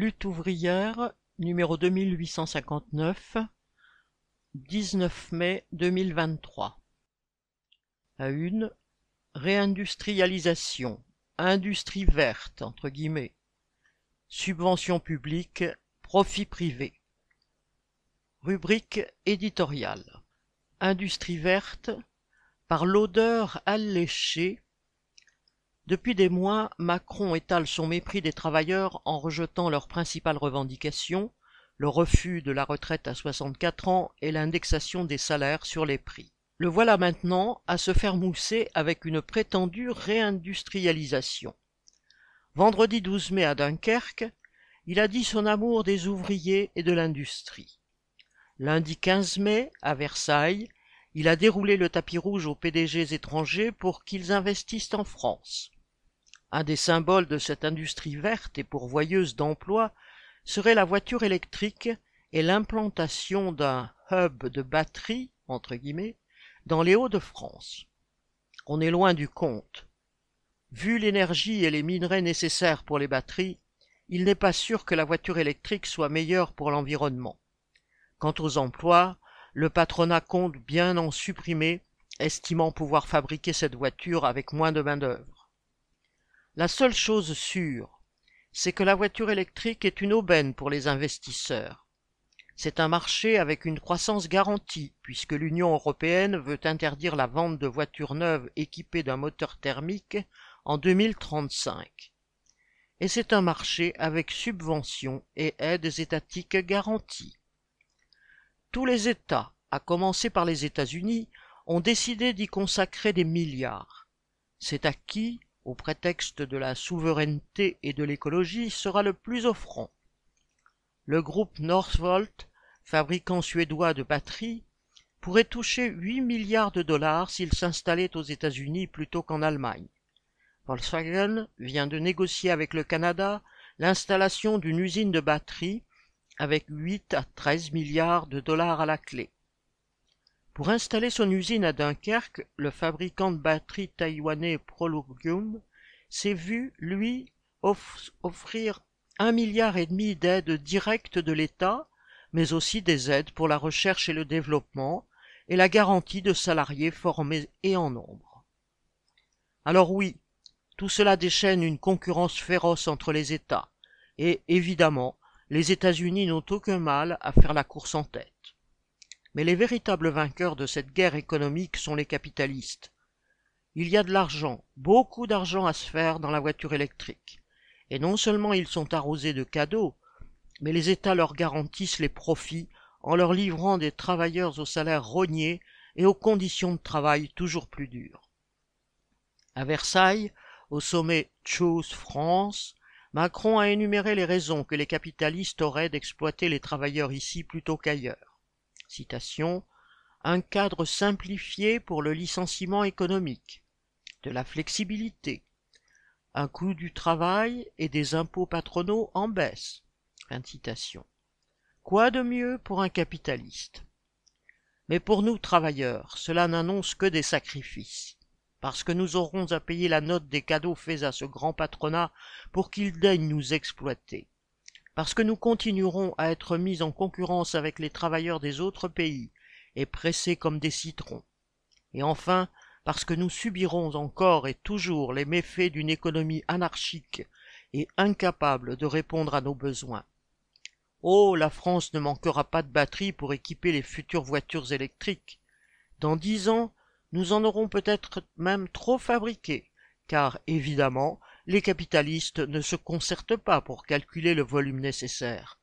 Lutte ouvrière, numéro 2859, 19 mai 2023. À une, réindustrialisation, industrie verte, entre guillemets, subvention publique, profit privé. Rubrique éditoriale. Industrie verte, par l'odeur alléchée depuis des mois, Macron étale son mépris des travailleurs en rejetant leurs principales revendications, le refus de la retraite à 64 ans et l'indexation des salaires sur les prix. Le voilà maintenant à se faire mousser avec une prétendue réindustrialisation. Vendredi 12 mai à Dunkerque, il a dit son amour des ouvriers et de l'industrie. Lundi 15 mai, à Versailles, il a déroulé le tapis rouge aux PDG étrangers pour qu'ils investissent en France. Un des symboles de cette industrie verte et pourvoyeuse d'emplois serait la voiture électrique et l'implantation d'un hub de batterie, entre guillemets, dans les Hauts-de-France. On est loin du compte. Vu l'énergie et les minerais nécessaires pour les batteries, il n'est pas sûr que la voiture électrique soit meilleure pour l'environnement. Quant aux emplois, le patronat compte bien en supprimer, estimant pouvoir fabriquer cette voiture avec moins de main-d'œuvre. La seule chose sûre, c'est que la voiture électrique est une aubaine pour les investisseurs. C'est un marché avec une croissance garantie, puisque l'Union européenne veut interdire la vente de voitures neuves équipées d'un moteur thermique en 2035. Et c'est un marché avec subventions et aides étatiques garanties. Tous les États, à commencer par les États-Unis, ont décidé d'y consacrer des milliards. C'est à qui au prétexte de la souveraineté et de l'écologie, sera le plus offrant. Le groupe Northvolt, fabricant suédois de batteries, pourrait toucher 8 milliards de dollars s'il s'installait aux États-Unis plutôt qu'en Allemagne. Volkswagen vient de négocier avec le Canada l'installation d'une usine de batteries avec 8 à 13 milliards de dollars à la clé. Pour installer son usine à Dunkerque, le fabricant de batteries taïwanais Prologium s'est vu, lui, offrir un milliard et demi d'aides directes de l'État, mais aussi des aides pour la recherche et le développement, et la garantie de salariés formés et en nombre. Alors oui, tout cela déchaîne une concurrence féroce entre les États, et évidemment, les États-Unis n'ont aucun mal à faire la course en tête. Mais les véritables vainqueurs de cette guerre économique sont les capitalistes. Il y a de l'argent, beaucoup d'argent à se faire dans la voiture électrique. Et non seulement ils sont arrosés de cadeaux, mais les États leur garantissent les profits en leur livrant des travailleurs aux salaires rognés et aux conditions de travail toujours plus dures. À Versailles, au sommet Choose France, Macron a énuméré les raisons que les capitalistes auraient d'exploiter les travailleurs ici plutôt qu'ailleurs citation, un cadre simplifié pour le licenciement économique, de la flexibilité, un coût du travail et des impôts patronaux en baisse. Quoi de mieux pour un capitaliste? Mais pour nous travailleurs, cela n'annonce que des sacrifices, parce que nous aurons à payer la note des cadeaux faits à ce grand patronat pour qu'il daigne nous exploiter parce que nous continuerons à être mis en concurrence avec les travailleurs des autres pays et pressés comme des citrons, et enfin parce que nous subirons encore et toujours les méfaits d'une économie anarchique et incapable de répondre à nos besoins. Oh, la France ne manquera pas de batteries pour équiper les futures voitures électriques. Dans dix ans, nous en aurons peut-être même trop fabriquées, car évidemment les capitalistes ne se concertent pas pour calculer le volume nécessaire.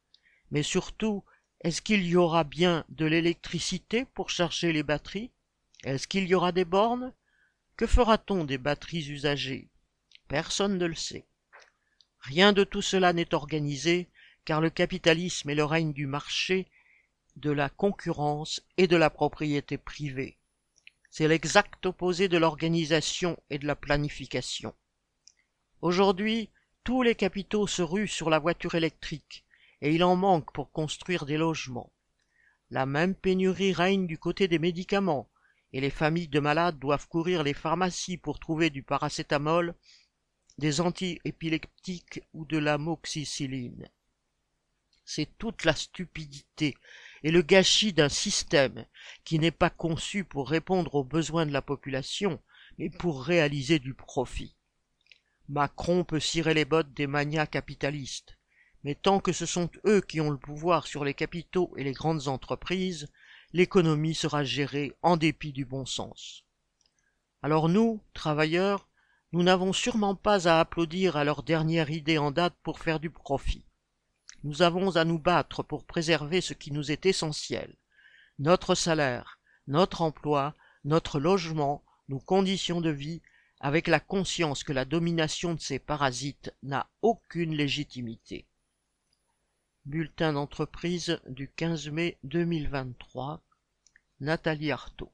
Mais surtout, est-ce qu'il y aura bien de l'électricité pour charger les batteries? Est-ce qu'il y aura des bornes? Que fera-t-on des batteries usagées? Personne ne le sait. Rien de tout cela n'est organisé, car le capitalisme est le règne du marché, de la concurrence et de la propriété privée. C'est l'exact opposé de l'organisation et de la planification. Aujourd'hui, tous les capitaux se ruent sur la voiture électrique, et il en manque pour construire des logements. La même pénurie règne du côté des médicaments, et les familles de malades doivent courir les pharmacies pour trouver du paracétamol, des antiépileptiques ou de l'amoxicilline. c'est toute la stupidité et le gâchis d'un système qui n'est pas conçu pour répondre aux besoins de la population, mais pour réaliser du profit. Macron peut cirer les bottes des manias capitalistes, mais tant que ce sont eux qui ont le pouvoir sur les capitaux et les grandes entreprises, l'économie sera gérée en dépit du bon sens. Alors nous, travailleurs, nous n'avons sûrement pas à applaudir à leur dernière idée en date pour faire du profit. Nous avons à nous battre pour préserver ce qui nous est essentiel, notre salaire, notre emploi, notre logement, nos conditions de vie, avec la conscience que la domination de ces parasites n'a aucune légitimité. Bulletin d'entreprise du 15 mai 2023 Nathalie Artaud